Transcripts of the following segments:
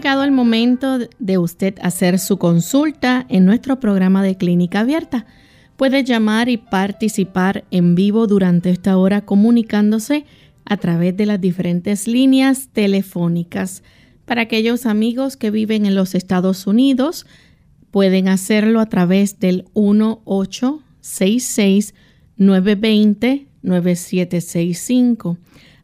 Llegado el momento de usted hacer su consulta en nuestro programa de clínica abierta. Puede llamar y participar en vivo durante esta hora comunicándose a través de las diferentes líneas telefónicas. Para aquellos amigos que viven en los Estados Unidos, pueden hacerlo a través del 1866-920-9765.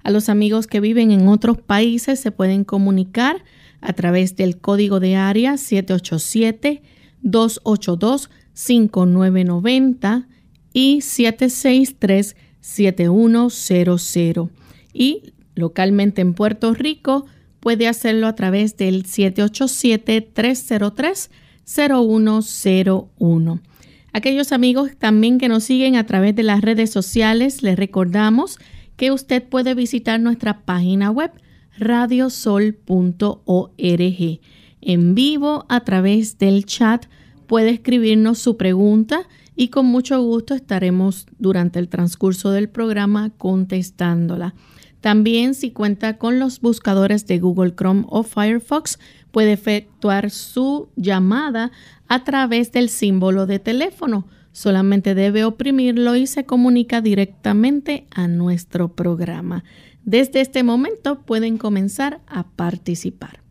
A los amigos que viven en otros países se pueden comunicar a través del código de área 787-282-5990 y 763-7100. Y localmente en Puerto Rico puede hacerlo a través del 787-303-0101. Aquellos amigos también que nos siguen a través de las redes sociales, les recordamos que usted puede visitar nuestra página web radiosol.org. En vivo a través del chat puede escribirnos su pregunta y con mucho gusto estaremos durante el transcurso del programa contestándola. También si cuenta con los buscadores de Google Chrome o Firefox, puede efectuar su llamada a través del símbolo de teléfono. Solamente debe oprimirlo y se comunica directamente a nuestro programa. Desde este momento pueden comenzar a participar.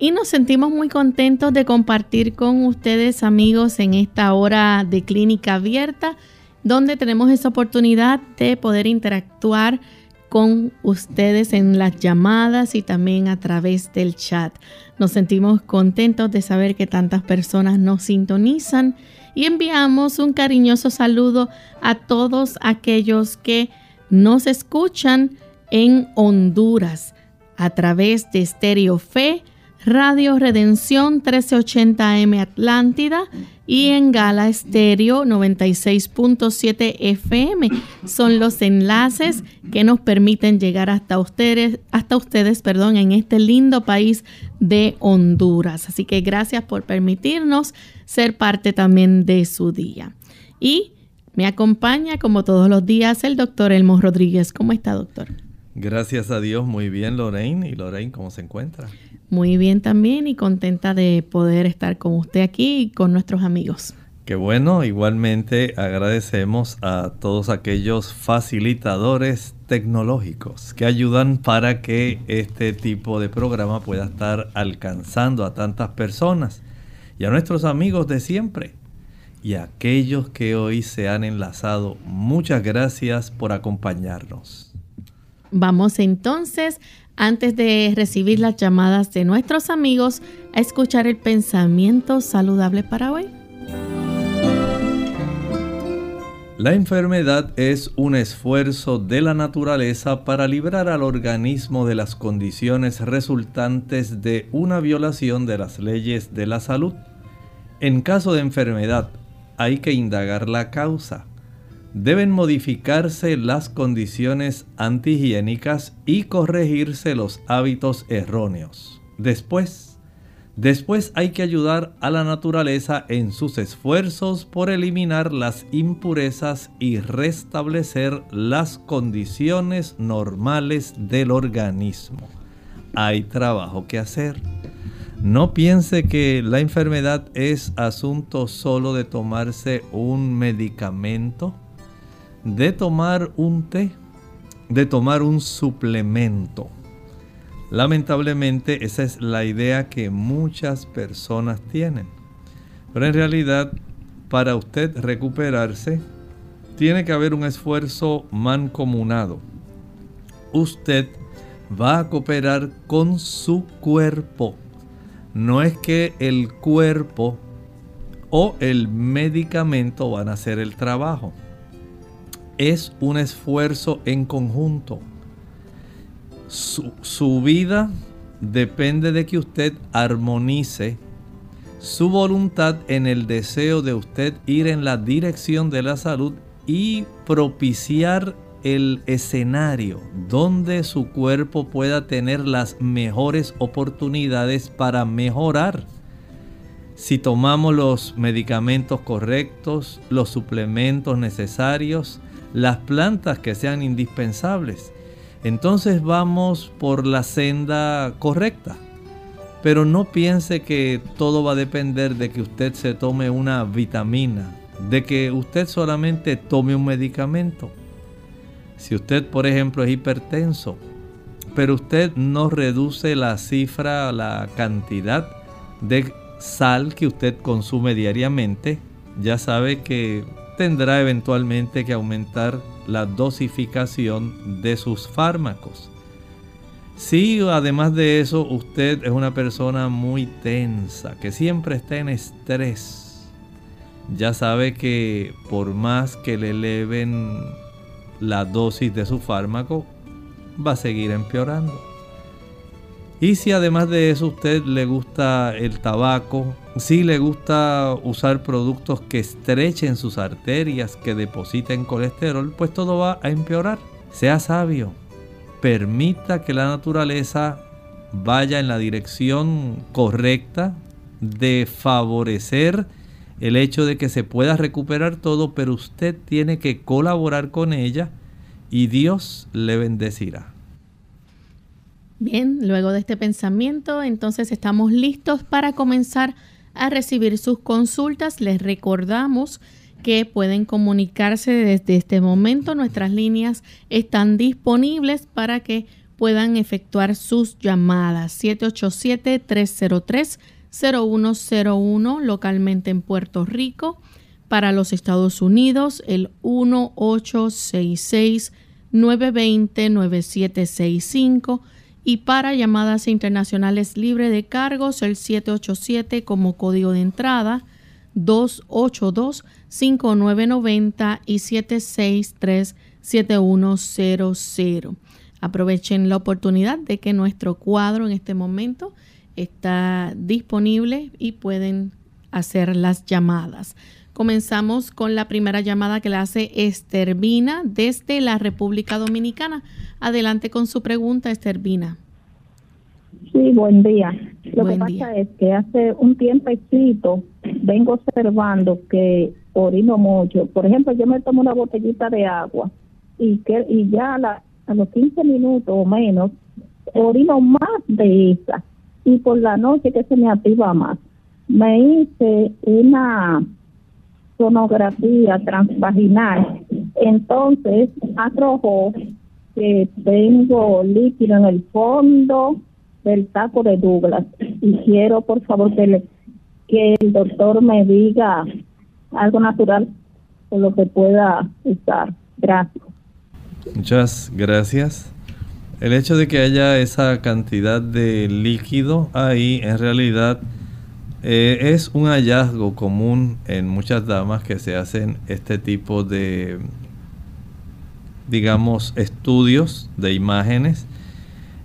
Y nos sentimos muy contentos de compartir con ustedes amigos en esta hora de clínica abierta donde tenemos esa oportunidad de poder interactuar con ustedes en las llamadas y también a través del chat. Nos sentimos contentos de saber que tantas personas nos sintonizan y enviamos un cariñoso saludo a todos aquellos que nos escuchan en Honduras a través de Stereo Fe Radio Redención 1380 M Atlántida y en Gala Estéreo 96.7 FM. Son los enlaces que nos permiten llegar hasta ustedes, hasta ustedes, perdón, en este lindo país de Honduras. Así que gracias por permitirnos ser parte también de su día. Y me acompaña como todos los días el doctor Elmo Rodríguez. ¿Cómo está, doctor? Gracias a Dios, muy bien Lorraine. ¿Y Lorraine cómo se encuentra? Muy bien también y contenta de poder estar con usted aquí y con nuestros amigos. Qué bueno, igualmente agradecemos a todos aquellos facilitadores tecnológicos que ayudan para que este tipo de programa pueda estar alcanzando a tantas personas y a nuestros amigos de siempre y a aquellos que hoy se han enlazado. Muchas gracias por acompañarnos. Vamos entonces, antes de recibir las llamadas de nuestros amigos, a escuchar el pensamiento saludable para hoy. La enfermedad es un esfuerzo de la naturaleza para librar al organismo de las condiciones resultantes de una violación de las leyes de la salud. En caso de enfermedad, hay que indagar la causa deben modificarse las condiciones antihigiénicas y corregirse los hábitos erróneos. Después, después hay que ayudar a la naturaleza en sus esfuerzos por eliminar las impurezas y restablecer las condiciones normales del organismo. Hay trabajo que hacer. No piense que la enfermedad es asunto solo de tomarse un medicamento de tomar un té, de tomar un suplemento. Lamentablemente esa es la idea que muchas personas tienen. Pero en realidad, para usted recuperarse, tiene que haber un esfuerzo mancomunado. Usted va a cooperar con su cuerpo. No es que el cuerpo o el medicamento van a hacer el trabajo. Es un esfuerzo en conjunto. Su, vida depende de que usted armonice su voluntad en el deseo de usted ir en la dirección de la salud y propiciar el escenario donde su cuerpo pueda tener las mejores oportunidades para mejorar. Si tomamos los medicamentos correctos, los suplementos necesarios, las plantas que sean indispensables, entonces vamos por la senda correcta. Pero no piense que todo va a depender de que usted se tome una vitamina, de que usted solamente tome un medicamento. Si usted, por ejemplo, es hipertenso, pero usted no reduce la cifra, la cantidad de sal que usted consume diariamente, ya sabe que tendrá eventualmente que aumentar la dosificación de sus fármacos. Si además de eso usted es una persona muy tensa, que siempre está en estrés, ya sabe que por más que le eleven la dosis de su fármaco, va a seguir empeorando. Y si además de eso usted le gusta el tabaco, si le gusta usar productos que estrechen sus arterias, que depositen colesterol, pues todo va a empeorar. Sea sabio, permita que la naturaleza vaya en la dirección correcta de favorecer el hecho de que se pueda recuperar todo, pero usted tiene que colaborar con ella y Dios le bendecirá. Bien, luego de este pensamiento, entonces estamos listos para comenzar a recibir sus consultas. Les recordamos que pueden comunicarse desde este momento. Nuestras líneas están disponibles para que puedan efectuar sus llamadas. 787-303-0101 localmente en Puerto Rico. Para los Estados Unidos, el 1866 920 9765 y para llamadas internacionales libre de cargos el 787 como código de entrada 282-5990 y 763-7100. Aprovechen la oportunidad de que nuestro cuadro en este momento está disponible y pueden hacer las llamadas. Comenzamos con la primera llamada que le hace Estervina desde la República Dominicana. Adelante con su pregunta, Estervina. Sí, buen día. Lo que pasa es que hace un tiempecito vengo observando que orino mucho. Por ejemplo, yo me tomo una botellita de agua y que y ya a, a los 15 minutos o menos orino más de esa. Y por la noche que se me activa más. Me hice una sonografía transvaginal. Entonces, arrojó que tengo líquido en el fondo del taco de Douglas. Y quiero, por favor, que, le, que el doctor me diga algo natural por lo que pueda usar. Gracias. Muchas gracias. El hecho de que haya esa cantidad de líquido ahí en realidad eh, es un hallazgo común en muchas damas que se hacen este tipo de, digamos, estudios de imágenes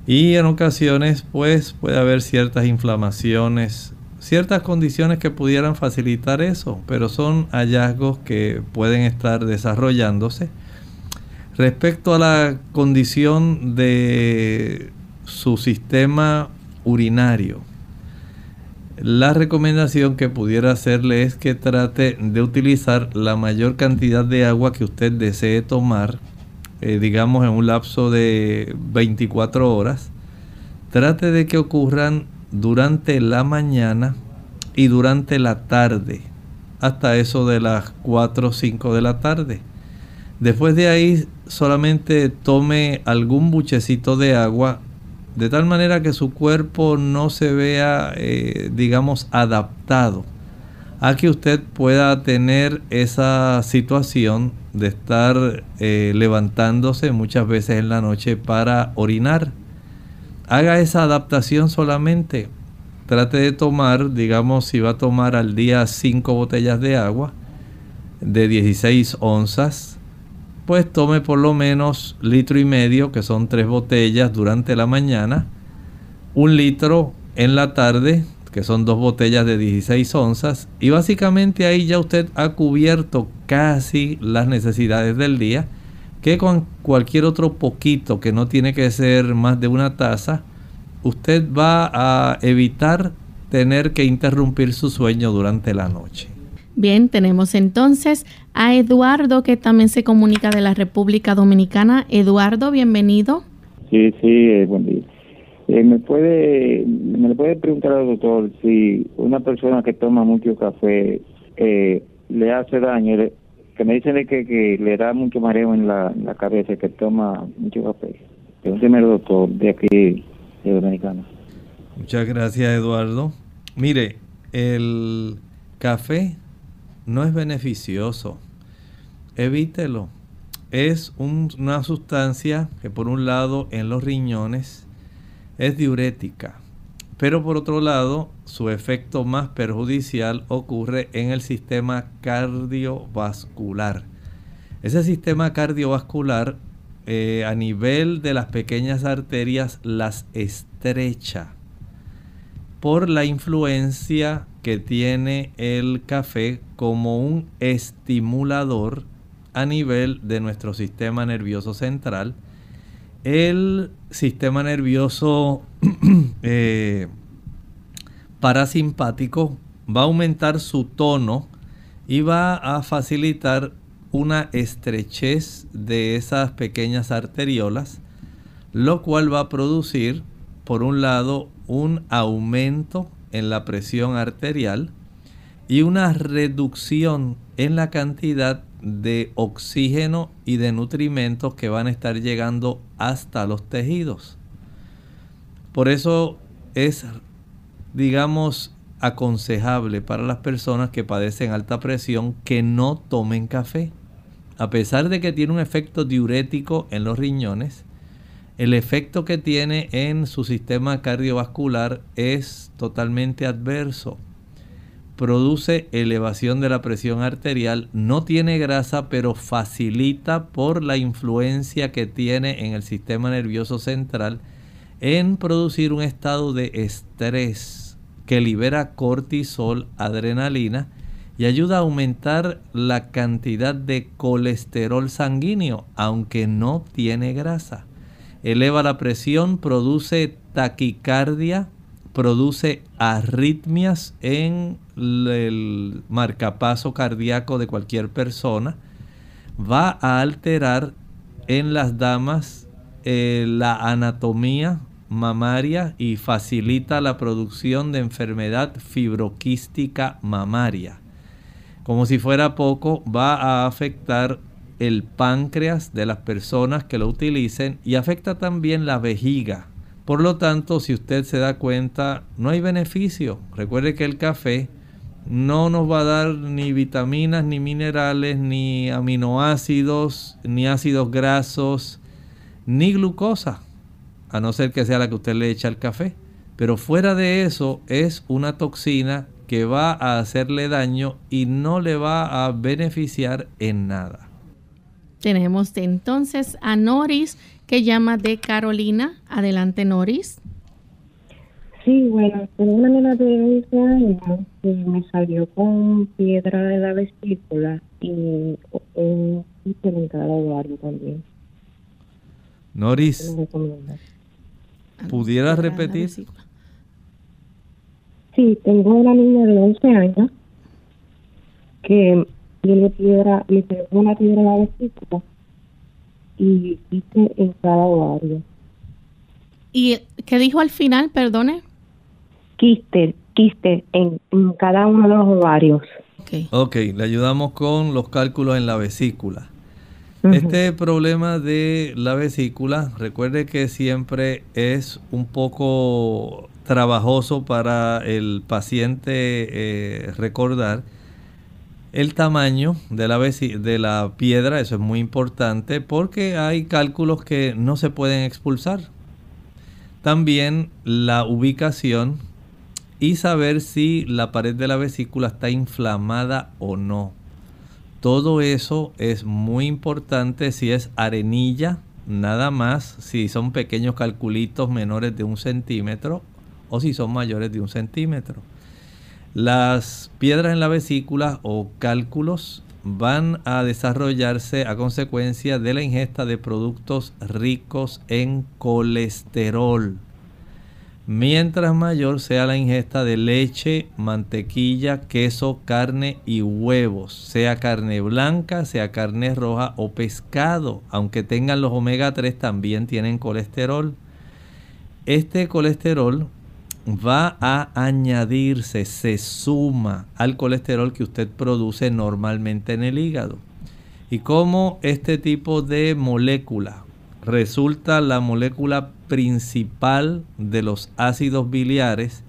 y en ocasiones pues puede haber ciertas inflamaciones, ciertas condiciones que pudieran facilitar eso, pero son hallazgos que pueden estar desarrollándose. Respecto a la condición de su sistema urinario, la recomendación que pudiera hacerle es que trate de utilizar la mayor cantidad de agua que usted desee tomar, eh, digamos en un lapso de 24 horas. Trate de que ocurran durante la mañana y durante la tarde, hasta eso de las 4 o 5 de la tarde. Después de ahí solamente tome algún buchecito de agua de tal manera que su cuerpo no se vea, eh, digamos, adaptado a que usted pueda tener esa situación de estar eh, levantándose muchas veces en la noche para orinar. Haga esa adaptación solamente. Trate de tomar, digamos, si va a tomar al día 5 botellas de agua de 16 onzas, pues tome por lo menos litro y medio, que son tres botellas durante la mañana, un litro en la tarde, que son dos botellas de 16 onzas, y básicamente ahí ya usted ha cubierto casi las necesidades del día, que con cualquier otro poquito que no tiene que ser más de una taza, usted va a evitar tener que interrumpir su sueño durante la noche. Bien, tenemos entonces a Eduardo que también se comunica de la República Dominicana. Eduardo, bienvenido. Sí, sí, eh, buen día. Eh, ¿Me puede me le puede preguntar al doctor si una persona que toma mucho café eh, le hace daño? que me dicen que, que le da mucho mareo en la, cabeza que toma mucho café. Pregúnteme doctor de aquí, de Dominicana. Muchas gracias, Eduardo. Mire, el café no es beneficioso. Evítelo. Es una sustancia que por un lado en los riñones es diurética, pero por otro lado su efecto más perjudicial ocurre en el sistema cardiovascular. Ese sistema cardiovascular eh, a nivel de las pequeñas arterias las estrecha por la influencia que tiene el café como un estimulador a nivel de nuestro sistema nervioso central. El sistema nervioso eh, parasimpático va a aumentar su tono y va a facilitar una estrechez de esas pequeñas arteriolas, lo cual va a producir, por un lado, un aumento en la presión arterial y una reducción en la cantidad de oxígeno y de nutrimentos que van a estar llegando hasta los tejidos. Por eso es, digamos, aconsejable para las personas que padecen alta presión que no tomen café. A pesar de que tiene un efecto diurético en los riñones, el efecto que tiene en su sistema cardiovascular es totalmente adverso produce elevación de la presión arterial, no tiene grasa, pero facilita por la influencia que tiene en el sistema nervioso central en producir un estado de estrés que libera cortisol, adrenalina y ayuda a aumentar la cantidad de colesterol sanguíneo, aunque no tiene grasa. Eleva la presión, produce taquicardia, produce arritmias en el marcapaso cardíaco de cualquier persona, va a alterar en las damas eh, la anatomía mamaria y facilita la producción de enfermedad fibroquística mamaria. Como si fuera poco, va a afectar el páncreas de las personas que lo utilicen y afecta también la vejiga por lo tanto, si usted se da cuenta, no hay beneficio. Recuerde que el café no nos va a dar ni vitaminas, ni minerales, ni aminoácidos, ni ácidos grasos, ni glucosa, a no ser que sea la que usted le echa al café. Pero fuera de eso es una toxina que va a hacerle daño y no le va a beneficiar en nada. Tenemos entonces a Noris que llama de Carolina. Adelante, Noris. Sí, bueno, tengo una nena de 11 años que me salió con piedra de la vesícula y un ovario también. Noris, ¿pudieras repetir? Sí, tengo una niña de 11 años que tiene piedra, le tengo una piedra de la vesícula y quiste en cada ovario. ¿Y qué dijo al final, perdone? Quiste, quiste en, cada uno de los ovarios. Okay. ok, le ayudamos con los cálculos en la vesícula. Este problema de la vesícula, recuerde que siempre es un poco trabajoso para el paciente eh, recordar el tamaño de la, de la piedra, eso es muy importante porque hay cálculos que no se pueden expulsar. También la ubicación y saber si la pared de la vesícula está inflamada o no. Todo eso es muy importante si es arenilla, nada más, si son pequeños calculitos menores de un centímetro o si son mayores de un centímetro. Las piedras en la vesícula o cálculos van a desarrollarse a consecuencia de la ingesta de productos ricos en colesterol. Mientras mayor sea la ingesta de leche, mantequilla, queso, carne y huevos, sea carne blanca, sea carne roja o pescado, aunque tengan los omega 3 también tienen colesterol. Este colesterol va a añadirse, se suma al colesterol que usted produce normalmente en el hígado. Y como este tipo de molécula resulta la molécula principal de los ácidos biliares,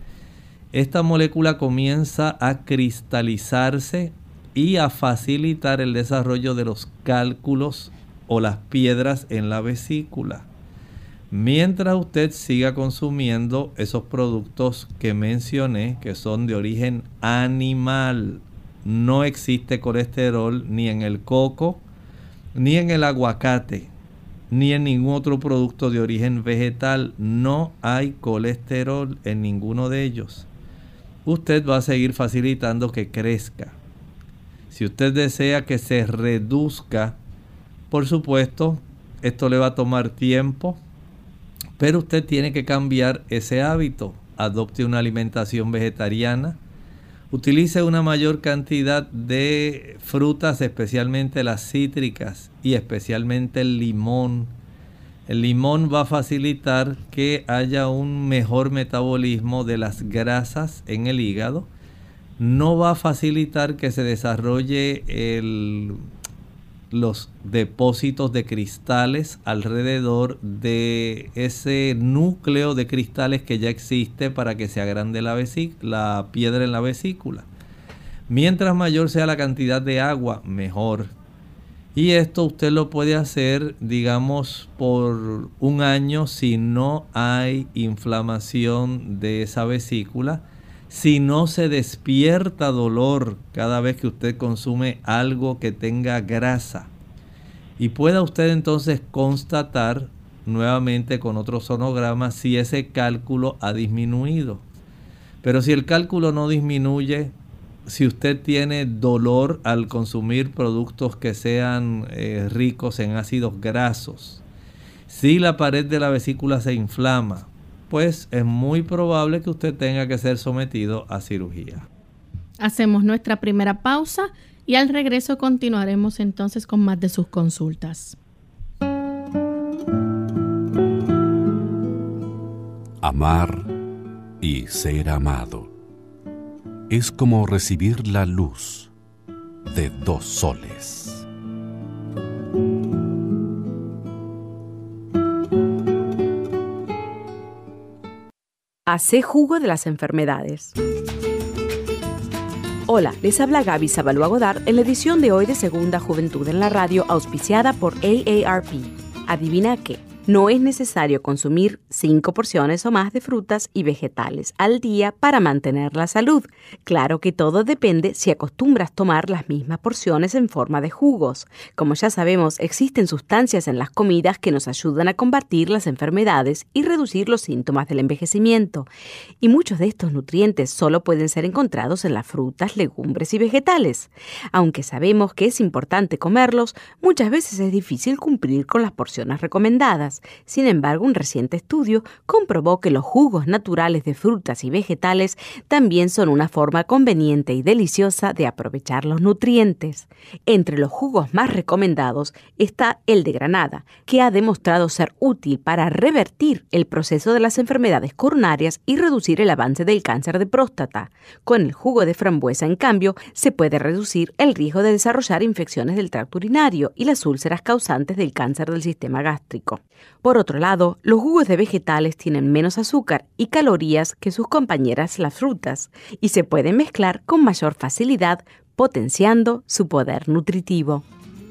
esta molécula comienza a cristalizarse y a facilitar el desarrollo de los cálculos o las piedras en la vesícula. Mientras usted siga consumiendo esos productos que mencioné, que son de origen animal, no existe colesterol ni en el coco, ni en el aguacate, ni en ningún otro producto de origen vegetal. No hay colesterol en ninguno de ellos. Usted va a seguir facilitando que crezca. Si usted desea que se reduzca, por supuesto, esto le va a tomar tiempo, pero usted tiene que cambiar ese hábito. Adopte una alimentación vegetariana. Utilice una mayor cantidad de frutas, especialmente las cítricas y especialmente el limón. El limón va a facilitar que haya un mejor metabolismo de las grasas en el hígado. No va a facilitar que se desarrolle el los depósitos de cristales alrededor de ese núcleo de cristales que ya existe para que se agrande la, la piedra en la vesícula. Mientras mayor sea la cantidad de agua, mejor. Y esto usted lo puede hacer, digamos, por un año si no hay inflamación de esa vesícula si no se despierta dolor cada vez que usted consume algo que tenga grasa. Y pueda usted entonces constatar nuevamente con otro sonograma si ese cálculo ha disminuido. Pero si el cálculo no disminuye, si usted tiene dolor al consumir productos que sean eh, ricos en ácidos grasos, si la pared de la vesícula se inflama, pues es muy probable que usted tenga que ser sometido a cirugía. Hacemos nuestra primera pausa y al regreso continuaremos entonces con más de sus consultas. Amar y ser amado es como recibir la luz de dos soles. Hace jugo de las enfermedades. Hola, les habla Gaby Zabalúa Godard en la edición de hoy de Segunda Juventud en la Radio, auspiciada por AARP. ¿Adivina qué? No es necesario consumir 5 porciones o más de frutas y vegetales al día para mantener la salud. Claro que todo depende si acostumbras tomar las mismas porciones en forma de jugos. Como ya sabemos, existen sustancias en las comidas que nos ayudan a combatir las enfermedades y reducir los síntomas del envejecimiento. Y muchos de estos nutrientes solo pueden ser encontrados en las frutas, legumbres y vegetales. Aunque sabemos que es importante comerlos, muchas veces es difícil cumplir con las porciones recomendadas. Sin embargo, un reciente estudio comprobó que los jugos naturales de frutas y vegetales también son una forma conveniente y deliciosa de aprovechar los nutrientes. Entre los jugos más recomendados está el de granada, que ha demostrado ser útil para revertir el proceso de las enfermedades coronarias y reducir el avance del cáncer de próstata. Con el jugo de frambuesa, en cambio, se puede reducir el riesgo de desarrollar infecciones del tracto urinario y las úlceras causantes del cáncer del sistema gástrico. Por otro lado, los jugos de vegetales tienen menos azúcar y calorías que sus compañeras las frutas y se pueden mezclar con mayor facilidad, potenciando su poder nutritivo.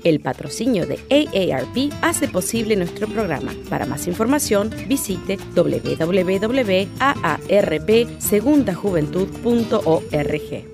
El patrocinio de AARP hace posible nuestro programa. Para más información, visite www.aarpsegundajuventud.org.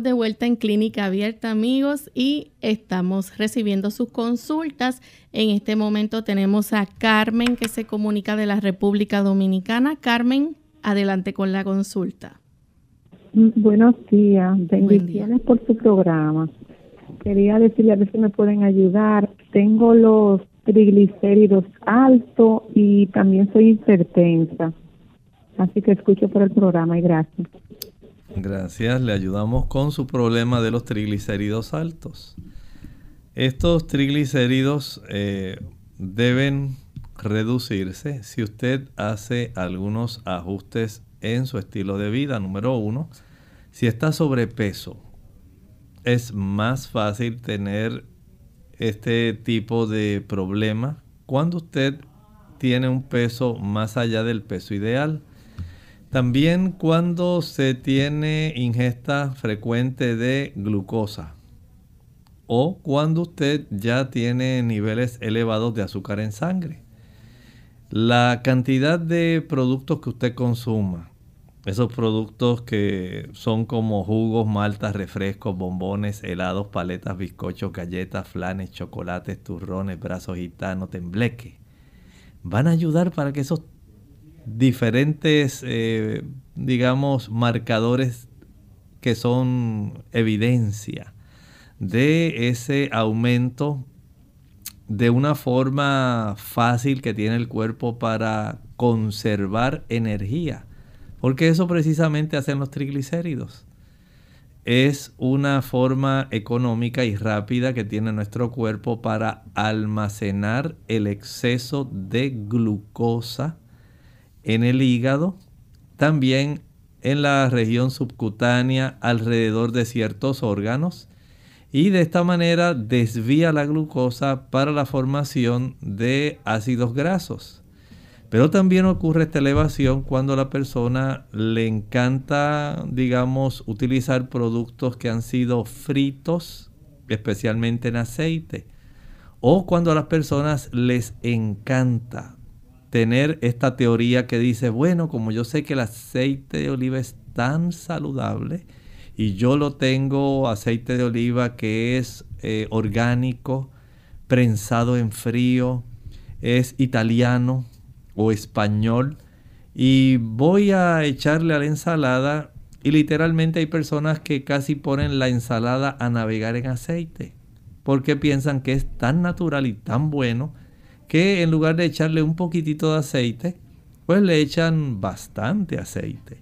Estamos de vuelta en Clínica Abierta, amigos, y estamos recibiendo sus consultas. En este momento tenemos a Carmen que se comunica de la República Dominicana. Carmen, adelante con la consulta. Buenos días, bendiciones por su programa. Quería decirle a ver si me pueden ayudar. Tengo los triglicéridos altos y también soy hipertensa. Así que escucho por el programa y gracias. Gracias, le ayudamos con su problema de los triglicéridos altos. Estos triglicéridos eh, deben reducirse si usted hace algunos ajustes en su estilo de vida. Número uno, si está sobrepeso, es más fácil tener este tipo de problema cuando usted tiene un peso más allá del peso ideal. También cuando se tiene ingesta frecuente de glucosa o cuando usted ya tiene niveles elevados de azúcar en sangre. La cantidad de productos que usted consuma, esos productos que son como jugos, maltas, refrescos, bombones, helados, paletas, bizcochos, galletas, flanes, chocolates, turrones, brazos gitanos, tembleque, van a ayudar para que esos diferentes, eh, digamos, marcadores que son evidencia de ese aumento de una forma fácil que tiene el cuerpo para conservar energía. Porque eso precisamente hacen los triglicéridos. Es una forma económica y rápida que tiene nuestro cuerpo para almacenar el exceso de glucosa en el hígado, también en la región subcutánea alrededor de ciertos órganos y de esta manera desvía la glucosa para la formación de ácidos grasos. Pero también ocurre esta elevación cuando a la persona le encanta, digamos, utilizar productos que han sido fritos, especialmente en aceite. O cuando a las personas les encanta tener esta teoría que dice, bueno, como yo sé que el aceite de oliva es tan saludable y yo lo tengo aceite de oliva que es eh, orgánico, prensado en frío, es italiano o español, y voy a echarle a la ensalada y literalmente hay personas que casi ponen la ensalada a navegar en aceite porque piensan que es tan natural y tan bueno que en lugar de echarle un poquitito de aceite, pues le echan bastante aceite.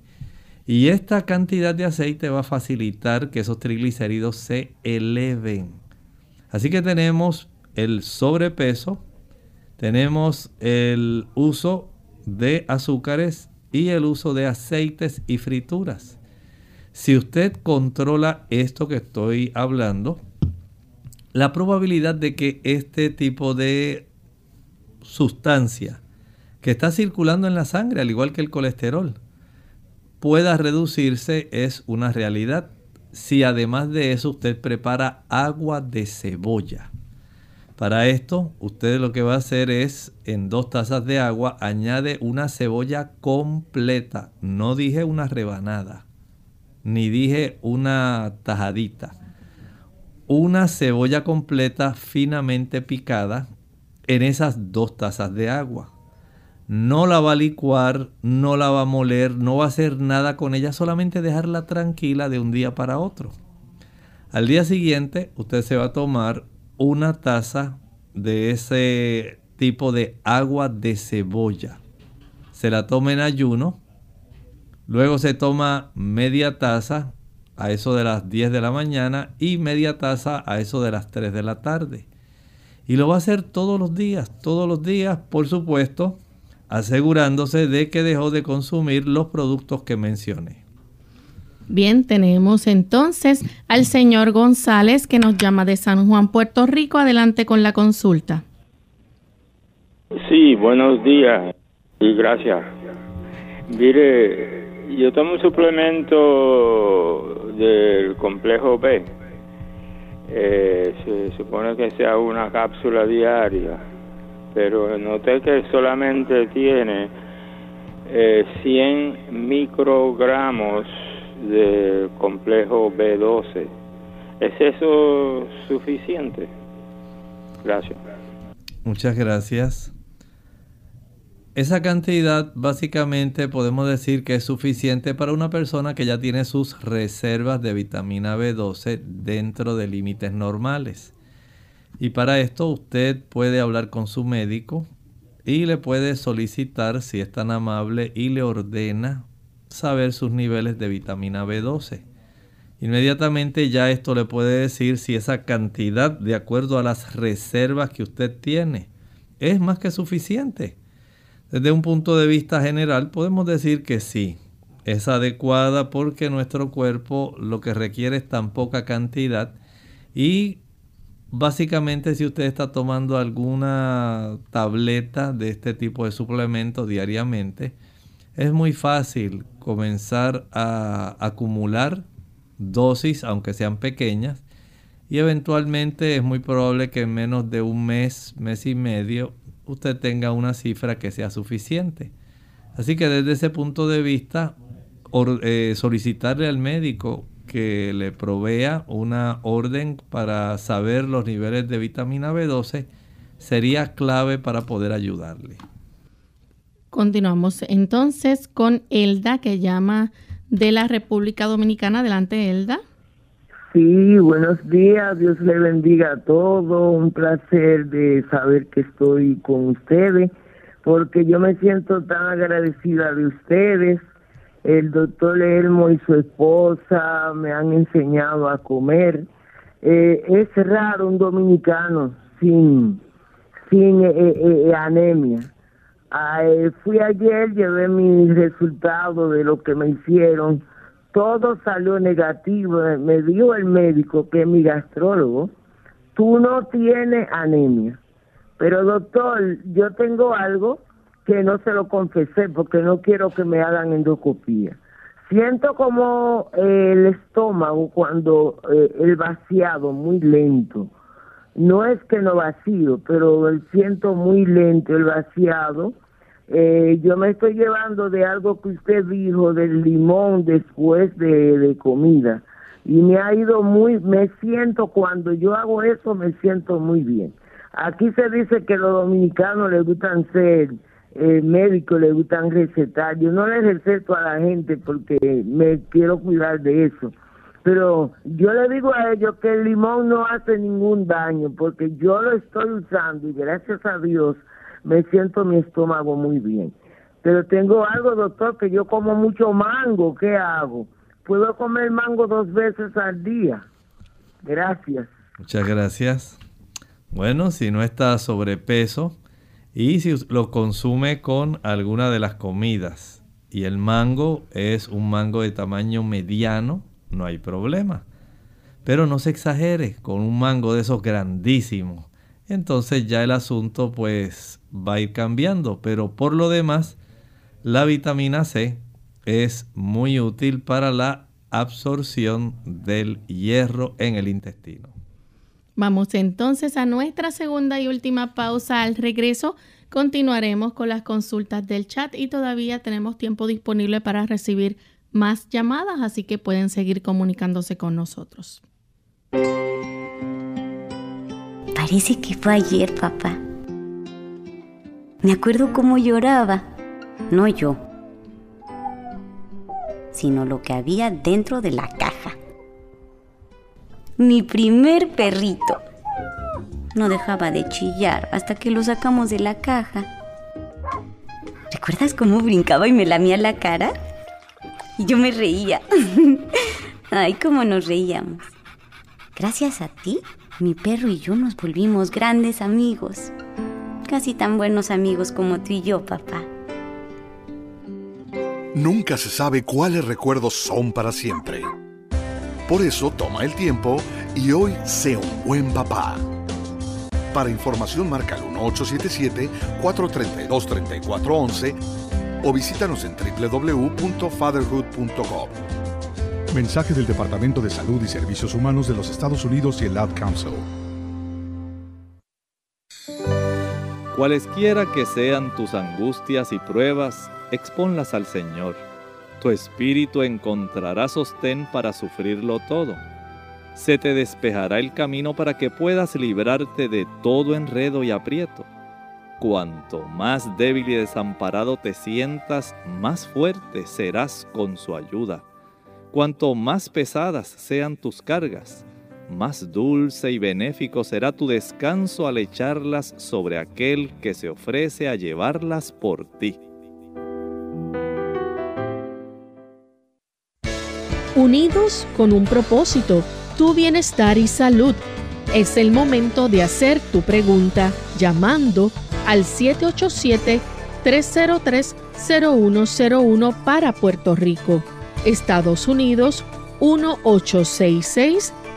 Y esta cantidad de aceite va a facilitar que esos triglicéridos se eleven. Así que tenemos el sobrepeso, tenemos el uso de azúcares y el uso de aceites y frituras. Si usted controla esto que estoy hablando, la probabilidad de que este tipo de sustancia que está circulando en la sangre, al igual que el colesterol, pueda reducirse es una realidad. Si además de eso usted prepara agua de cebolla. Para esto, usted lo que va a hacer es, en dos tazas de agua, añade una cebolla completa. No dije una rebanada, ni dije una tajadita. Una cebolla completa finamente picada en esas dos tazas de agua. No la va a licuar, no la va a moler, no va a hacer nada con ella, solamente dejarla tranquila de un día para otro. Al día siguiente, usted se va a tomar una taza de ese tipo de agua de cebolla. Se la toma en ayuno. Luego se toma media taza a eso de las 10 de la mañana y media taza a eso de las 3 de la tarde. Y lo va a hacer todos los días, todos los días, por supuesto, asegurándose de que dejó de consumir los productos que mencioné. Bien, tenemos entonces al señor González que nos llama de San Juan, Puerto Rico. Adelante con la consulta. Sí, buenos días y gracias. Mire, yo tomo un suplemento del complejo B. Eh, se supone que sea una cápsula diaria, pero noté que solamente tiene eh, 100 microgramos de complejo B12. ¿Es eso suficiente? Gracias. Muchas gracias. Esa cantidad básicamente podemos decir que es suficiente para una persona que ya tiene sus reservas de vitamina B12 dentro de límites normales. Y para esto usted puede hablar con su médico y le puede solicitar, si es tan amable, y le ordena saber sus niveles de vitamina B12. Inmediatamente ya esto le puede decir si esa cantidad, de acuerdo a las reservas que usted tiene, es más que suficiente. Desde un punto de vista general podemos decir que sí, es adecuada porque nuestro cuerpo lo que requiere es tan poca cantidad. Y básicamente si usted está tomando alguna tableta de este tipo de suplemento diariamente, es muy fácil comenzar a acumular dosis, aunque sean pequeñas, y eventualmente es muy probable que en menos de un mes, mes y medio, usted tenga una cifra que sea suficiente. Así que desde ese punto de vista, eh, solicitarle al médico que le provea una orden para saber los niveles de vitamina B12 sería clave para poder ayudarle. Continuamos entonces con Elda, que llama de la República Dominicana. Adelante, Elda. Sí, buenos días, Dios le bendiga a todos. Un placer de saber que estoy con ustedes, porque yo me siento tan agradecida de ustedes. El doctor Elmo y su esposa me han enseñado a comer. Eh, es raro un dominicano sin, sin eh, eh, anemia fui ayer, llevé mis resultados de lo que me hicieron. Todo salió negativo. Me dijo el médico, que es mi gastrólogo, tú no tienes anemia. Pero doctor, yo tengo algo que no se lo confesé porque no quiero que me hagan endoscopía. Siento como el estómago cuando eh, el vaciado muy lento no es que no vacío, pero siento muy lento el vaciado. Eh, yo me estoy llevando de algo que usted dijo del limón después de, de comida y me ha ido muy, me siento cuando yo hago eso me siento muy bien. Aquí se dice que los dominicanos les gustan ser eh, médicos le gustan recetar. Yo no le receto a la gente porque me quiero cuidar de eso. Pero yo le digo a ellos que el limón no hace ningún daño porque yo lo estoy usando y gracias a Dios me siento mi estómago muy bien. Pero tengo algo, doctor, que yo como mucho mango. ¿Qué hago? Puedo comer mango dos veces al día. Gracias. Muchas gracias. Bueno, si no está sobrepeso y si lo consume con alguna de las comidas y el mango es un mango de tamaño mediano, no hay problema. Pero no se exagere con un mango de esos grandísimos. Entonces ya el asunto pues va a ir cambiando. Pero por lo demás, la vitamina C es muy útil para la absorción del hierro en el intestino. Vamos entonces a nuestra segunda y última pausa. Al regreso continuaremos con las consultas del chat y todavía tenemos tiempo disponible para recibir más llamadas, así que pueden seguir comunicándose con nosotros. Parece que fue ayer, papá. Me acuerdo cómo lloraba. No yo, sino lo que había dentro de la caja mi primer perrito. No dejaba de chillar hasta que lo sacamos de la caja. ¿Recuerdas cómo brincaba y me lamía la cara? Y yo me reía. Ay, cómo nos reíamos. Gracias a ti, mi perro y yo nos volvimos grandes amigos. Casi tan buenos amigos como tú y yo, papá. Nunca se sabe cuáles recuerdos son para siempre. Por eso toma el tiempo y hoy sea un buen papá. Para información marca el 1877-432-3411 o visítanos en www.fatherhood.com. Mensaje del Departamento de Salud y Servicios Humanos de los Estados Unidos y el Ad Council. Cualesquiera que sean tus angustias y pruebas, exponlas al Señor tu espíritu encontrará sostén para sufrirlo todo. Se te despejará el camino para que puedas librarte de todo enredo y aprieto. Cuanto más débil y desamparado te sientas, más fuerte serás con su ayuda. Cuanto más pesadas sean tus cargas, más dulce y benéfico será tu descanso al echarlas sobre aquel que se ofrece a llevarlas por ti. unidos con un propósito, tu bienestar y salud. Es el momento de hacer tu pregunta llamando al 787-303-0101 para Puerto Rico, Estados Unidos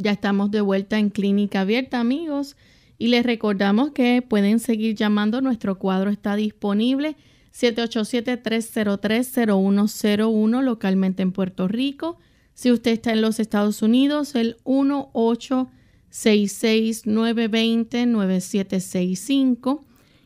Ya estamos de vuelta en Clínica Abierta, amigos, y les recordamos que pueden seguir llamando. Nuestro cuadro está disponible 787-303-0101 localmente en Puerto Rico si usted está en los Estados Unidos, el 1-866-920-9765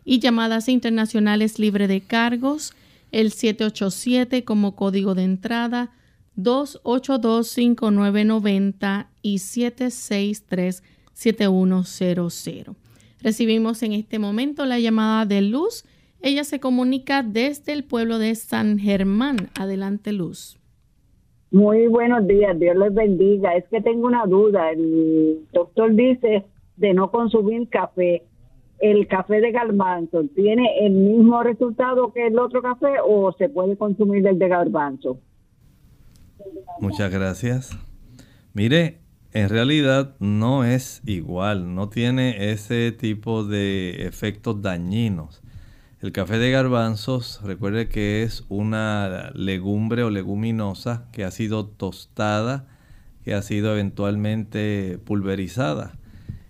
y llamadas internacionales libre de cargos, el 787 como código de entrada, 282-5990 y 763-7100. Recibimos en este momento la llamada de Luz. Ella se comunica desde el pueblo de San Germán. Adelante, Luz. Muy buenos días, Dios les bendiga. Es que tengo una duda. El doctor dice de no consumir café. ¿El café de garbanzo tiene el mismo resultado que el otro café o se puede consumir el de garbanzo? Muchas gracias. Mire, en realidad no es igual, no tiene ese tipo de efectos dañinos. El café de garbanzos, recuerde que es una legumbre o leguminosa que ha sido tostada, que ha sido eventualmente pulverizada.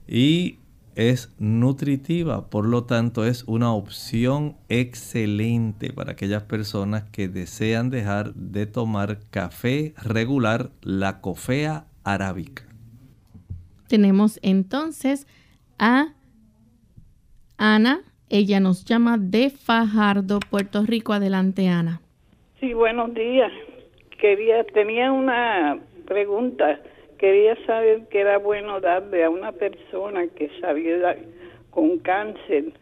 Y es nutritiva, por lo tanto es una opción excelente para aquellas personas que desean dejar de tomar café regular, la cofea arábica. Tenemos entonces a Ana, ella nos llama de Fajardo, Puerto Rico. Adelante, Ana. Sí, buenos días. Quería, tenía una pregunta quería saber qué era bueno darle a una persona que sabía con cáncer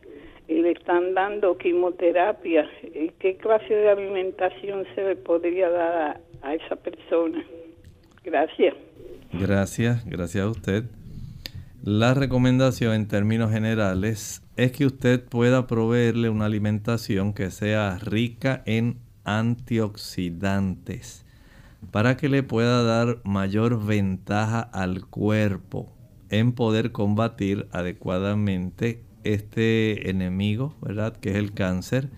y le están dando quimioterapia, y qué clase de alimentación se le podría dar a, a esa persona. Gracias. Gracias, gracias a usted. La recomendación en términos generales es que usted pueda proveerle una alimentación que sea rica en antioxidantes para que le pueda dar mayor ventaja al cuerpo en poder combatir adecuadamente este enemigo, ¿verdad? Que es el cáncer.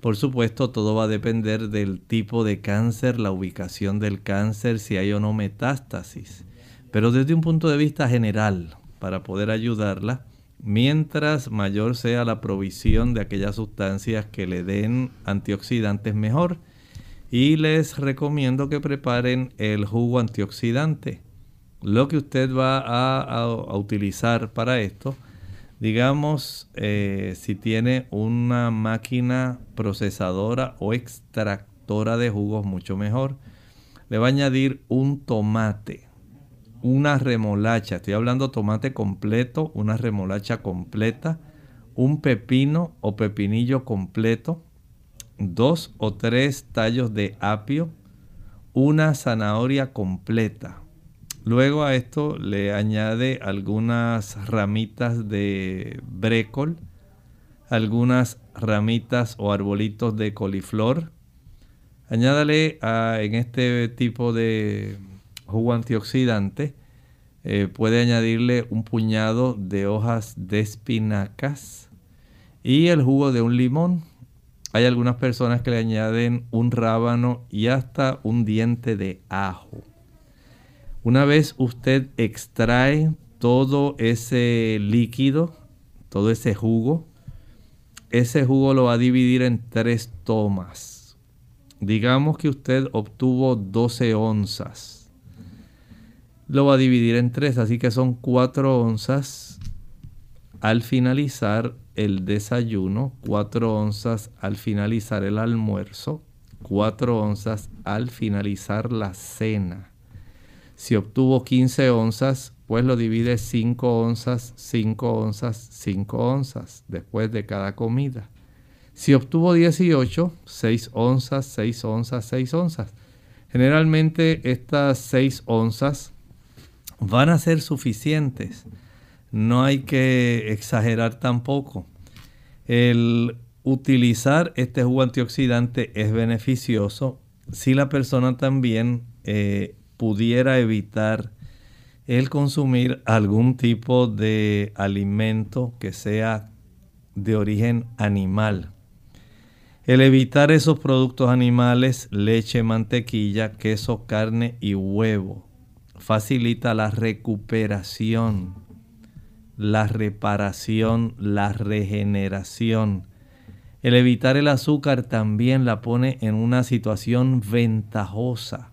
Por supuesto, todo va a depender del tipo de cáncer, la ubicación del cáncer, si hay o no metástasis. Pero desde un punto de vista general, para poder ayudarla, mientras mayor sea la provisión de aquellas sustancias que le den antioxidantes mejor, y les recomiendo que preparen el jugo antioxidante. Lo que usted va a, utilizar para esto, digamos, eh, si tiene una máquina procesadora o extractora de jugos, mucho mejor. Le va a añadir un tomate, una remolacha, estoy hablando tomate completo, una remolacha completa, un pepino o pepinillo completo, dos o tres tallos de apio, una zanahoria completa. Luego a esto le añade algunas ramitas de brécol, algunas ramitas o arbolitos de coliflor. Añádale en este tipo de jugo antioxidante, eh, puede añadirle un puñado de hojas de espinacas y el jugo de un limón hay algunas personas que le añaden un rábano y hasta un diente de ajo. Una vez usted extrae todo ese líquido, todo ese jugo, ese jugo lo va a dividir en tres tomas. Digamos que usted obtuvo 12 onzas. Lo va a dividir en tres, así que son 4 onzas al finalizar el desayuno, 4 onzas al finalizar el almuerzo, 4 onzas al finalizar la cena. Si obtuvo 15 onzas, pues lo divide 5 onzas, 5 onzas, 5 onzas después de cada comida. Si obtuvo 18, 6 onzas, 6 onzas, 6 onzas. Generalmente estas 6 onzas van a ser suficientes no hay que exagerar tampoco. El utilizar este jugo antioxidante es beneficioso si la persona también eh, pudiera evitar el consumir algún tipo de alimento que sea de origen animal. El evitar esos productos animales, leche, mantequilla, queso, carne y huevo, facilita la recuperación la reparación, la regeneración. El evitar el azúcar también la pone en una situación ventajosa.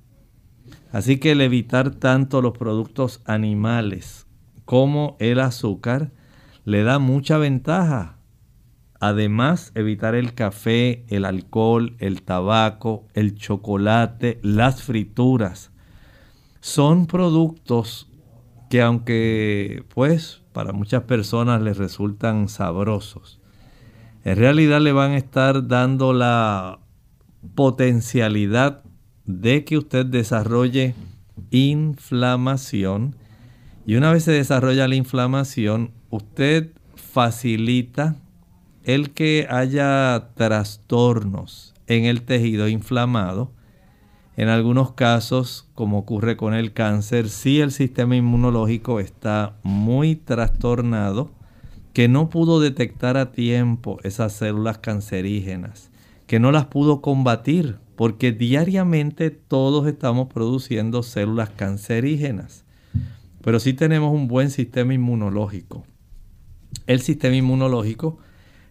Así que el evitar tanto los productos animales como el azúcar le da mucha ventaja. Además, evitar el café, el alcohol, el tabaco, el chocolate, las frituras. Son productos que aunque pues para muchas personas les resultan sabrosos, en realidad le van a estar dando la potencialidad de que usted desarrolle inflamación. Y una vez se desarrolla la inflamación, usted facilita el que haya trastornos en el tejido inflamado en algunos casos, como ocurre con el cáncer, si el sistema inmunológico está muy trastornado, que no pudo detectar a tiempo esas células cancerígenas, que no las pudo combatir, porque diariamente todos estamos produciendo células cancerígenas. Pero sí tenemos un buen sistema inmunológico. el sistema inmunológico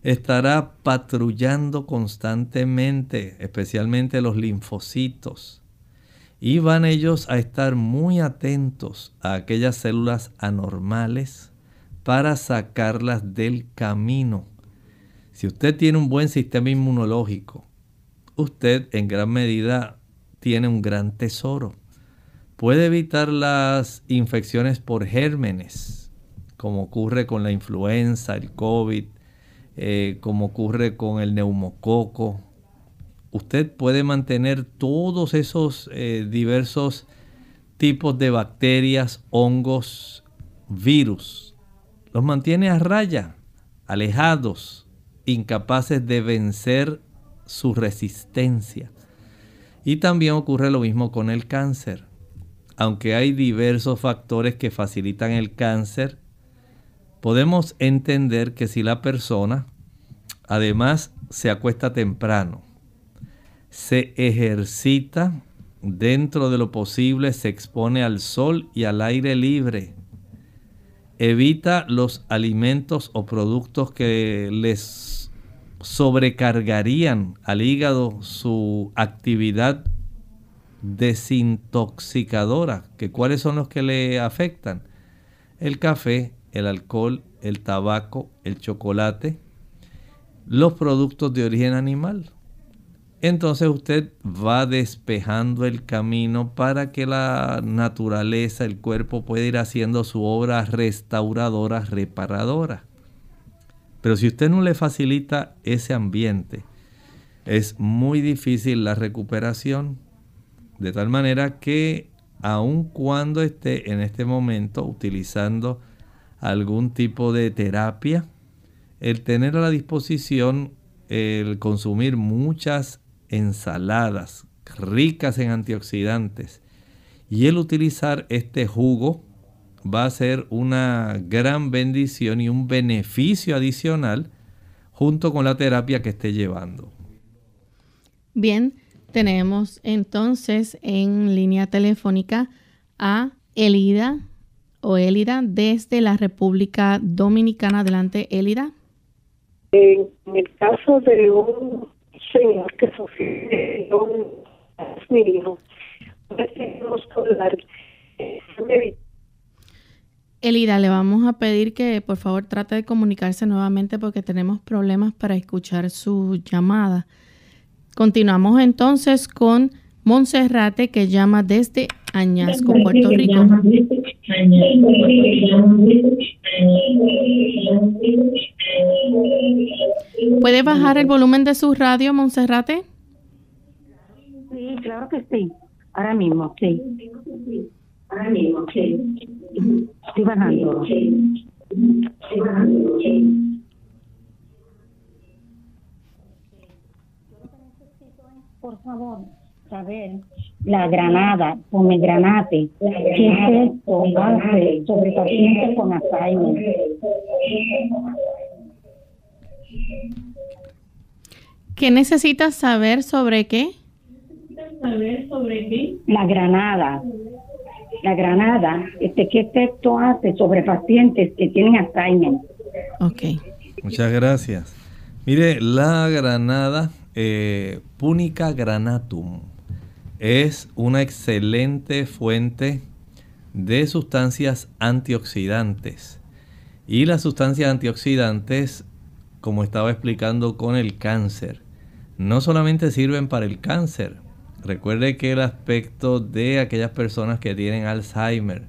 estará patrullando constantemente, especialmente los linfocitos. Y van ellos a estar muy atentos a aquellas células anormales para sacarlas del camino. Si usted tiene un buen sistema inmunológico, usted en gran medida tiene un gran tesoro. Puede evitar las infecciones por gérmenes, como ocurre con la influenza, el COVID, eh, como ocurre con el neumococo. Usted puede mantener todos esos eh, diversos tipos de bacterias, hongos, virus. Los mantiene a raya, alejados, incapaces de vencer su resistencia. Y también ocurre lo mismo con el cáncer. Aunque hay diversos factores que facilitan el cáncer, podemos entender que si la persona además se acuesta temprano, se ejercita dentro de lo posible, se expone al sol y al aire libre, evita los alimentos o productos que les sobrecargarían al hígado su actividad desintoxicadora, que cuáles son los que le afectan. El café, el alcohol, el tabaco, el chocolate, los productos de origen animal. Entonces usted va despejando el camino para que la naturaleza, el cuerpo pueda ir haciendo su obra restauradora, reparadora. Pero si usted no le facilita ese ambiente, es muy difícil la recuperación. De tal manera que aun cuando esté en este momento utilizando algún tipo de terapia, el tener a la disposición el consumir muchas ensaladas ricas en antioxidantes y el utilizar este jugo va a ser una gran bendición y un beneficio adicional junto con la terapia que esté llevando. Bien, tenemos entonces en línea telefónica a Elida o Elida desde la República Dominicana. Adelante, Elida. En el caso de un señor que sufrió un niño, Elida, le vamos a pedir que por favor trate de comunicarse nuevamente porque tenemos problemas para escuchar su llamada. Continuamos entonces con Monserrate que llama desde Añasco, Puerto Rico. ¿Puede bajar el volumen de su radio, Monserrate? Sí, claro que sí. Ahora mismo, sí. Ahora mismo, sí. Estoy bajando. Estoy bajando. Por favor, saber la granada, granate, ¿qué es esto hace sobre pacientes con Alzheimer? ¿Qué necesitas saber sobre qué? saber sobre qué? La granada. La granada, este, ¿qué efecto hace sobre pacientes que tienen Alzheimer? Ok. Muchas gracias. Mire, la granada eh, Punica granatum es una excelente fuente de sustancias antioxidantes. Y las sustancias antioxidantes, como estaba explicando con el cáncer, no solamente sirven para el cáncer, Recuerde que el aspecto de aquellas personas que tienen Alzheimer,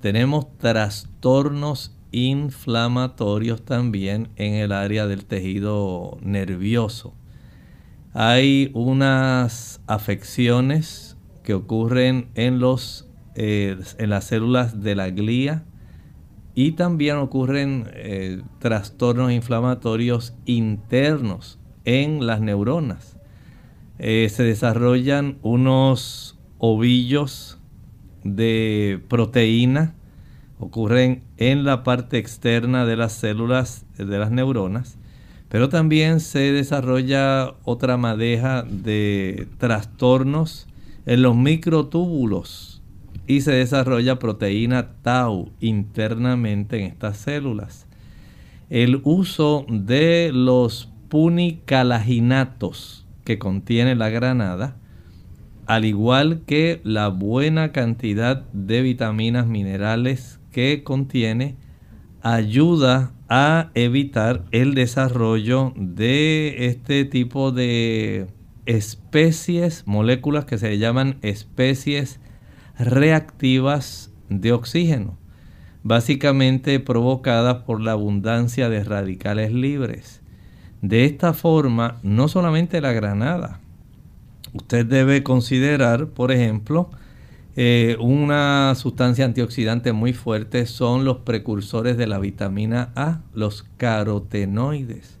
tenemos trastornos inflamatorios también en el área del tejido nervioso. Hay unas afecciones que ocurren en, los, eh, en las células de la glía y también ocurren eh, trastornos inflamatorios internos en las neuronas. Eh, se desarrollan unos ovillos de proteína, ocurren en la parte externa de las células de las neuronas, pero también se desarrolla otra madeja de trastornos en los microtúbulos y se desarrolla proteína tau internamente en estas células. el uso de los punicalaginatos que contiene la granada, al igual que la buena cantidad de vitaminas minerales que contiene, ayuda a evitar el desarrollo de este tipo de especies, moléculas que se llaman especies reactivas de oxígeno, básicamente provocadas por la abundancia de radicales libres. De esta forma, no solamente la granada, usted debe considerar, por ejemplo, eh, una sustancia antioxidante muy fuerte son los precursores de la vitamina A, los carotenoides.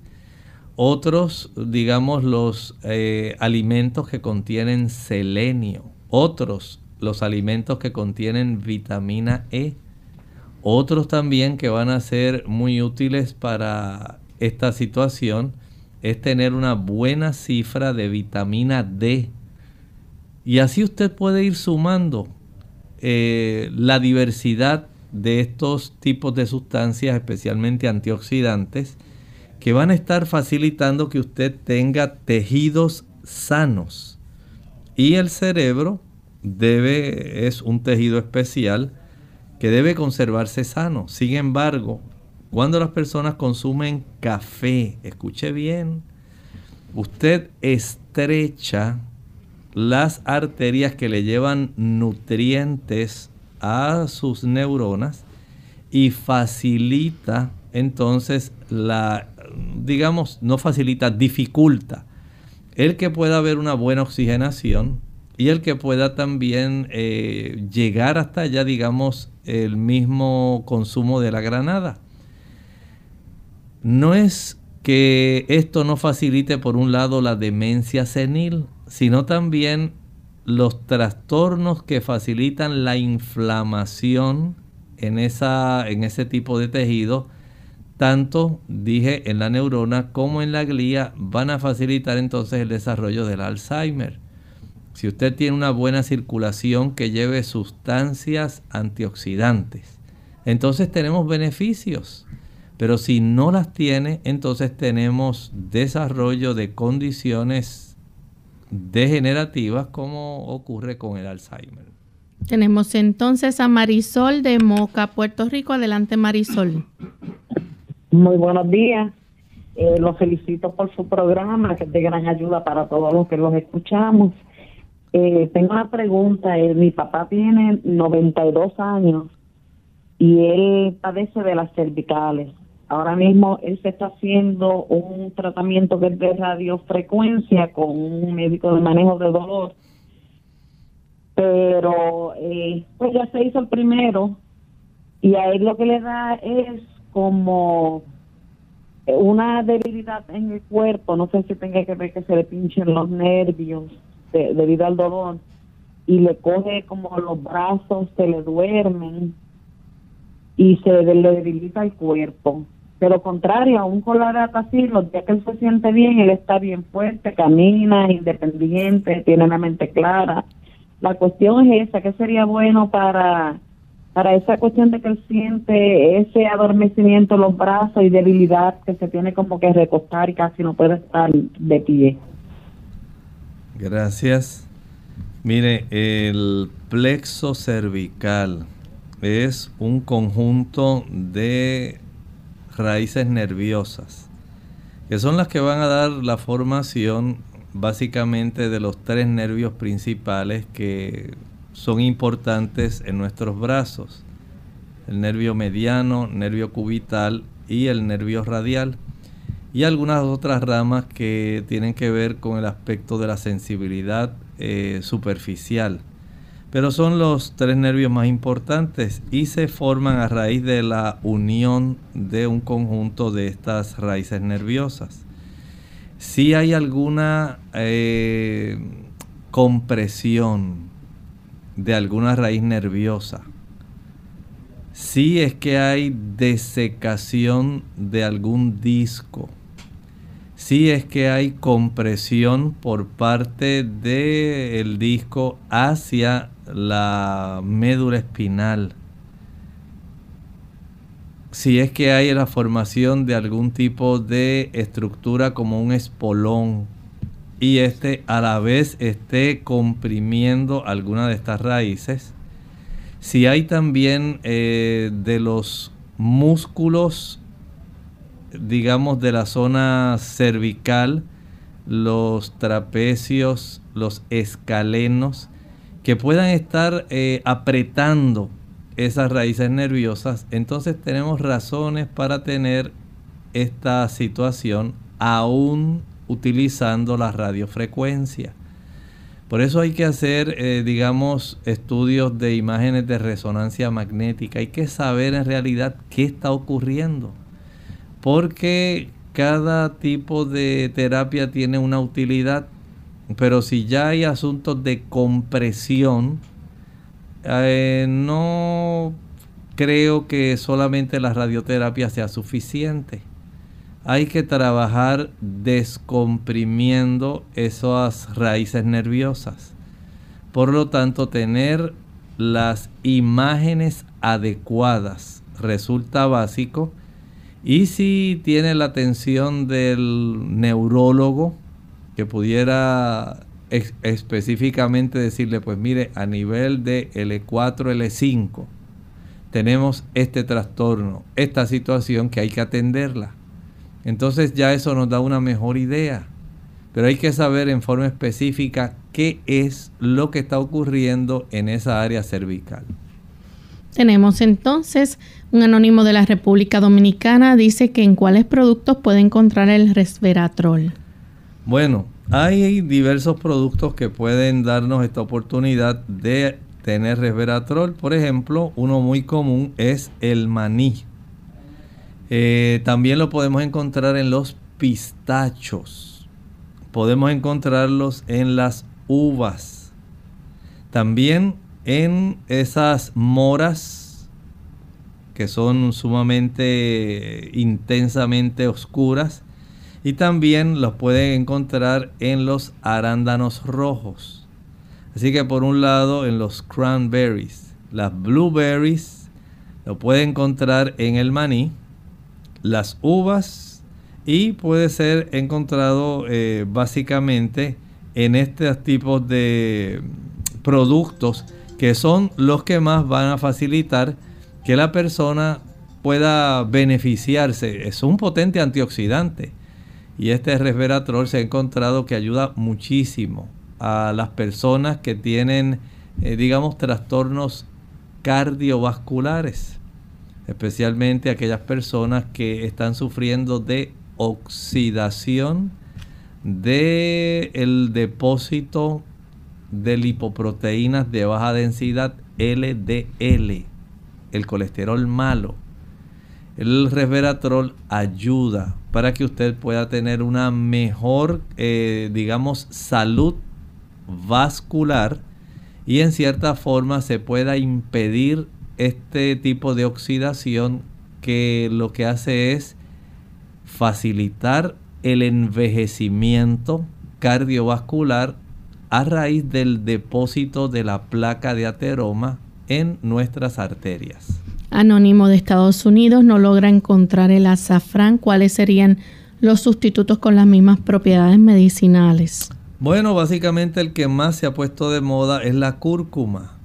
Otros, digamos, los eh, alimentos que contienen selenio. Otros, los alimentos que contienen vitamina E. Otros también que van a ser muy útiles para esta situación es tener una buena cifra de vitamina D. Y así usted puede ir sumando eh, la diversidad de estos tipos de sustancias, especialmente antioxidantes, que van a estar facilitando que usted tenga tejidos sanos. Y el cerebro debe, es un tejido especial que debe conservarse sano. Sin embargo, cuando las personas consumen café, escuche bien, usted estrecha las arterias que le llevan nutrientes a sus neuronas y facilita entonces la digamos, no facilita, dificulta el que pueda haber una buena oxigenación y el que pueda también eh, llegar hasta allá, digamos, el mismo consumo de la granada. No es que esto no facilite, por un lado, la demencia senil, sino también los trastornos que facilitan la inflamación en, esa, en ese tipo de tejido tanto, dije, en la neurona como en la glía van a facilitar entonces el desarrollo del Alzheimer. Si usted tiene una buena circulación que lleve sustancias antioxidantes, entonces tenemos beneficios. Pero si no las tiene, entonces tenemos desarrollo de condiciones degenerativas como ocurre con el Alzheimer. Tenemos entonces a Marisol de Moca, Puerto Rico. Adelante, Marisol. Muy buenos días. Eh, los felicito por su programa, que es de gran ayuda para todos los que los escuchamos. Eh, tengo una pregunta. Eh, mi papá tiene 92 años y él padece de las cervicales. Ahora mismo él se está haciendo un tratamiento que es de radiofrecuencia con un médico de manejo de dolor. Pero eh, pues ya se hizo el primero y a él lo que le da es como una debilidad en el cuerpo, no sé si tenga que ver que se le pinchen los nervios debido al dolor, y le coge como los brazos, se le duermen y se le debilita el cuerpo. Pero contrario, aún con la así, los días que él se siente bien, él está bien fuerte, camina, independiente, tiene la mente clara. La cuestión es esa, ¿qué sería bueno para para esa cuestión de que él siente ese adormecimiento en los brazos y debilidad que se tiene como que recostar y casi no puede estar de pie. Gracias. Mire, el plexo cervical es un conjunto de raíces nerviosas que son las que van a dar la formación básicamente de los tres nervios principales que son importantes en nuestros brazos. El nervio mediano, nervio cubital y el nervio radial. Y algunas otras ramas que tienen que ver con el aspecto de la sensibilidad eh, superficial. Pero son los tres nervios más importantes y se forman a raíz de la unión de un conjunto de estas raíces nerviosas. Si hay alguna eh, compresión de alguna raíz nerviosa. Si es que hay desecación de algún disco. Si es que hay compresión por parte del disco hacia la médula espinal. si es que hay la formación de algún tipo de estructura como un espolón y este a la vez esté comprimiendo alguna de estas raíces. Si hay también eh, de los músculos, digamos, de la zona cervical, los trapecios, los escalenos, que puedan estar eh, apretando esas raíces nerviosas, entonces tenemos razones para tener esta situación aún utilizando la radiofrecuencia. Por eso hay que hacer, eh, digamos, estudios de imágenes de resonancia magnética. Hay que saber en realidad qué está ocurriendo. Porque cada tipo de terapia tiene una utilidad. Pero si ya hay asuntos de compresión, eh, no creo que solamente la radioterapia sea suficiente. Hay que trabajar descomprimiendo esas raíces nerviosas. Por lo tanto, tener las imágenes adecuadas resulta básico. Y si tiene la atención del neurólogo que pudiera específicamente decirle, pues mire, a nivel de L4, L5, tenemos este trastorno, esta situación que hay que atenderla. Entonces ya eso nos da una mejor idea. Pero hay que saber en forma específica qué es lo que está ocurriendo en esa área cervical. Tenemos entonces un anónimo de la República Dominicana, dice que en cuáles productos puede encontrar el resveratrol. Bueno, hay diversos productos que pueden darnos esta oportunidad de tener resveratrol. Por ejemplo, uno muy común es el maní. Eh, también lo podemos encontrar en los pistachos. Podemos encontrarlos en las uvas. También en esas moras que son sumamente intensamente oscuras y también los pueden encontrar en los arándanos rojos. Así que por un lado en los cranberries, las blueberries lo pueden encontrar en el maní, las uvas y puede ser encontrado eh, básicamente en estos tipos de productos que son los que más van a facilitar que la persona pueda beneficiarse. Es un potente antioxidante y este resveratrol se ha encontrado que ayuda muchísimo a las personas que tienen, eh, digamos, trastornos cardiovasculares, especialmente aquellas personas que están sufriendo de oxidación del el depósito de lipoproteínas de baja densidad LDL, el colesterol malo. El resveratrol ayuda para que usted pueda tener una mejor, eh, digamos, salud vascular y en cierta forma se pueda impedir este tipo de oxidación que lo que hace es facilitar el envejecimiento cardiovascular a raíz del depósito de la placa de ateroma en nuestras arterias. Anónimo de Estados Unidos no logra encontrar el azafrán. ¿Cuáles serían los sustitutos con las mismas propiedades medicinales? Bueno, básicamente el que más se ha puesto de moda es la cúrcuma.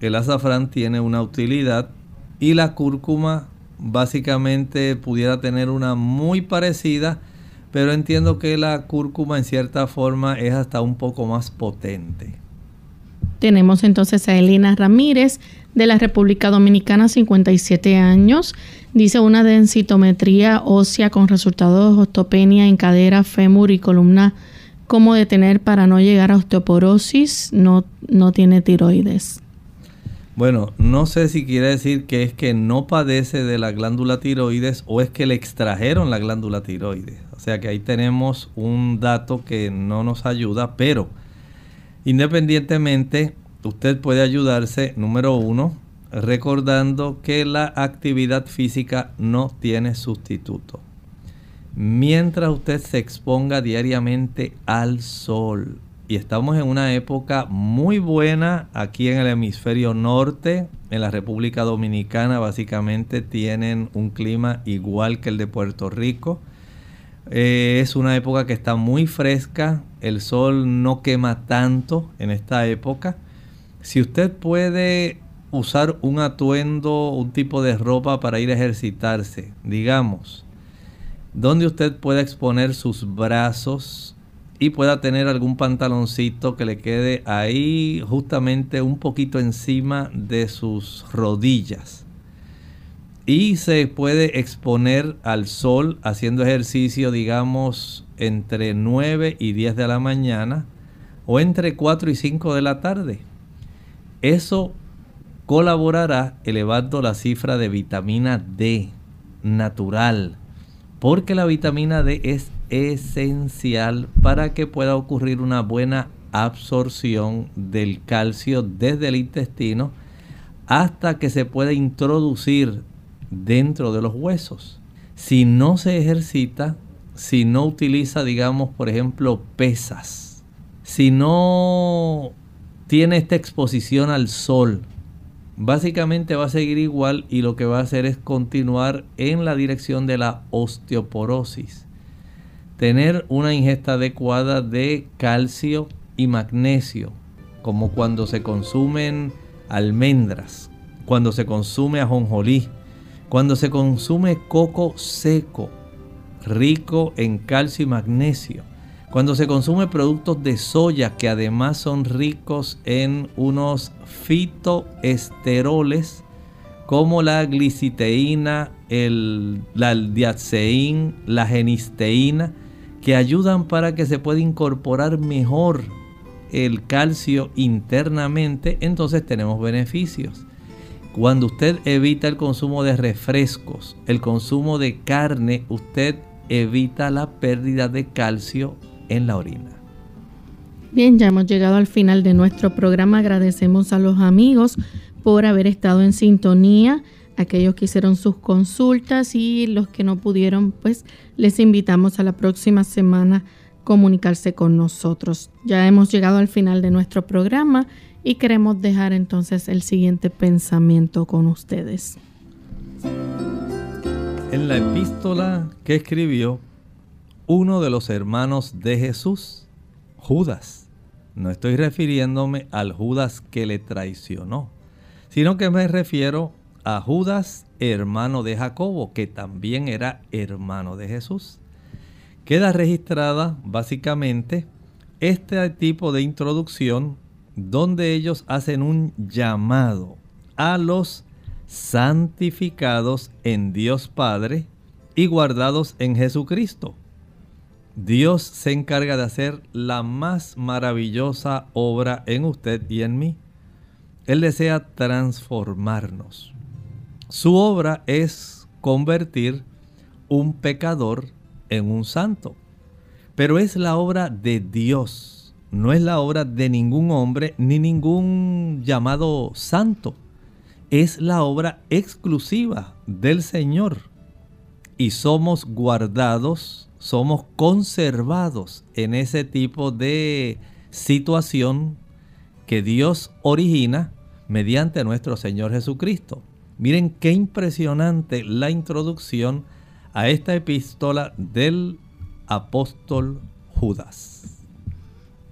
El azafrán tiene una utilidad y la cúrcuma básicamente pudiera tener una muy parecida, pero entiendo que la cúrcuma en cierta forma es hasta un poco más potente. Tenemos entonces a Elena Ramírez de la República Dominicana, 57 años. Dice una densitometría ósea con resultados de osteopenia en cadera, fémur y columna. ¿Cómo detener para no llegar a osteoporosis? No, no tiene tiroides. Bueno, no sé si quiere decir que es que no padece de la glándula tiroides o es que le extrajeron la glándula tiroides. O sea que ahí tenemos un dato que no nos ayuda, pero independientemente usted puede ayudarse, número uno, recordando que la actividad física no tiene sustituto. Mientras usted se exponga diariamente al sol, y estamos en una época muy buena aquí en el hemisferio norte. En la República Dominicana básicamente tienen un clima igual que el de Puerto Rico. Eh, es una época que está muy fresca, el sol no quema tanto en esta época. Si usted puede usar un atuendo, un tipo de ropa para ir a ejercitarse, digamos, donde usted pueda exponer sus brazos y pueda tener algún pantaloncito que le quede ahí justamente un poquito encima de sus rodillas y se puede exponer al sol haciendo ejercicio, digamos, entre 9 y 10 de la mañana o entre 4 y 5 de la tarde. Eso colaborará elevando la cifra de vitamina D natural, porque la vitamina D es esencial para que pueda ocurrir una buena absorción del calcio desde el intestino hasta que se pueda introducir dentro de los huesos. Si no se ejercita, si no utiliza, digamos, por ejemplo, pesas, si no tiene esta exposición al sol, básicamente va a seguir igual y lo que va a hacer es continuar en la dirección de la osteoporosis. Tener una ingesta adecuada de calcio y magnesio, como cuando se consumen almendras, cuando se consume ajonjolí, cuando se consume coco seco, rico en calcio y magnesio, cuando se consume productos de soya que además son ricos en unos fitoesteroles como la gliciteína, el, la diaceín, la genisteína, que ayudan para que se pueda incorporar mejor el calcio internamente, entonces tenemos beneficios. Cuando usted evita el consumo de refrescos, el consumo de carne, usted evita la pérdida de calcio en la orina. Bien, ya hemos llegado al final de nuestro programa. Agradecemos a los amigos por haber estado en sintonía, aquellos que hicieron sus consultas y los que no pudieron, pues les invitamos a la próxima semana comunicarse con nosotros. Ya hemos llegado al final de nuestro programa y queremos dejar entonces el siguiente pensamiento con ustedes. En la epístola que escribió uno de los hermanos de Jesús, Judas, no estoy refiriéndome al Judas que le traicionó, sino que me refiero a Judas, hermano de Jacobo, que también era hermano de Jesús. Queda registrada básicamente este tipo de introducción donde ellos hacen un llamado a los santificados en Dios Padre y guardados en Jesucristo. Dios se encarga de hacer la más maravillosa obra en usted y en mí. Él desea transformarnos. Su obra es convertir un pecador en un santo. Pero es la obra de Dios no es la obra de ningún hombre ni ningún llamado santo. Es la obra exclusiva del Señor. Y somos guardados, somos conservados en ese tipo de situación que Dios origina mediante nuestro Señor Jesucristo. Miren qué impresionante la introducción a esta epístola del apóstol Judas.